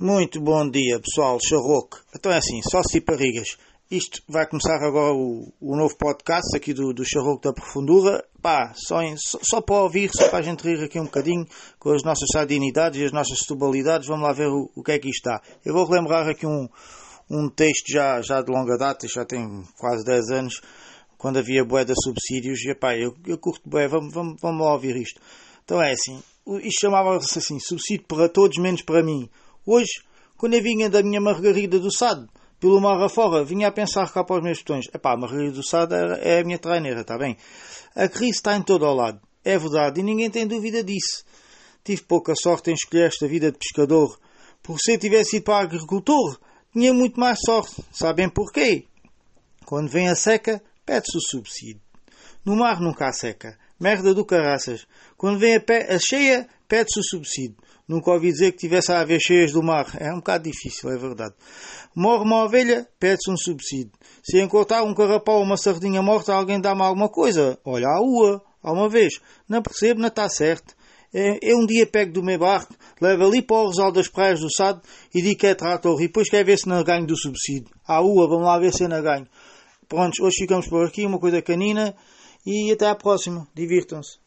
Muito bom dia, pessoal. Charroque. Então é assim, só se parrigas. Isto vai começar agora o, o novo podcast aqui do, do Charroque da Profundura. Pá, só, em, só, só, para ouvir, só para a gente rir aqui um bocadinho com as nossas sardinidades e as nossas tubalidades. Vamos lá ver o, o que é que isto está. Eu vou relembrar aqui um, um texto já, já de longa data, já tem quase 10 anos, quando havia bué de subsídios. E pá, eu, eu curto bué, vamos, vamos, vamos lá ouvir isto. Então é assim, isto chamava-se assim, subsídio para todos menos para mim. Hoje, quando eu vinha da minha Margarida do Sado, pelo mar afora, vinha a pensar cá para os meus botões. Epá, a Margarida do Sado é a minha treineira, está bem? A crise está em todo o lado. É verdade, e ninguém tem dúvida disso. Tive pouca sorte em escolher esta vida de pescador. Por se eu tivesse ido para agricultor, tinha muito mais sorte. Sabem porquê? Quando vem a seca, pede-se o subsídio. No mar nunca há seca. Merda do caraças. Quando vem a, a cheia, pede-se o subsídio. Nunca ouvi dizer que tivesse a haver cheias do mar. É um bocado difícil, é verdade. Morre uma ovelha, pede-se um subsídio. Se encontrar um carapau ou uma sardinha morta, alguém dá-me alguma coisa. Olha, a ua, uma vez. Não percebo, não está certo. É, eu um dia pego do meu barco, levo ali para o resal das praias do Sado e digo que é trator. E depois quer ver se não ganho do subsídio. A ua, vamos lá ver se não ganho. Prontos, hoje ficamos por aqui, uma coisa canina. E até à próxima. Divirtam-se.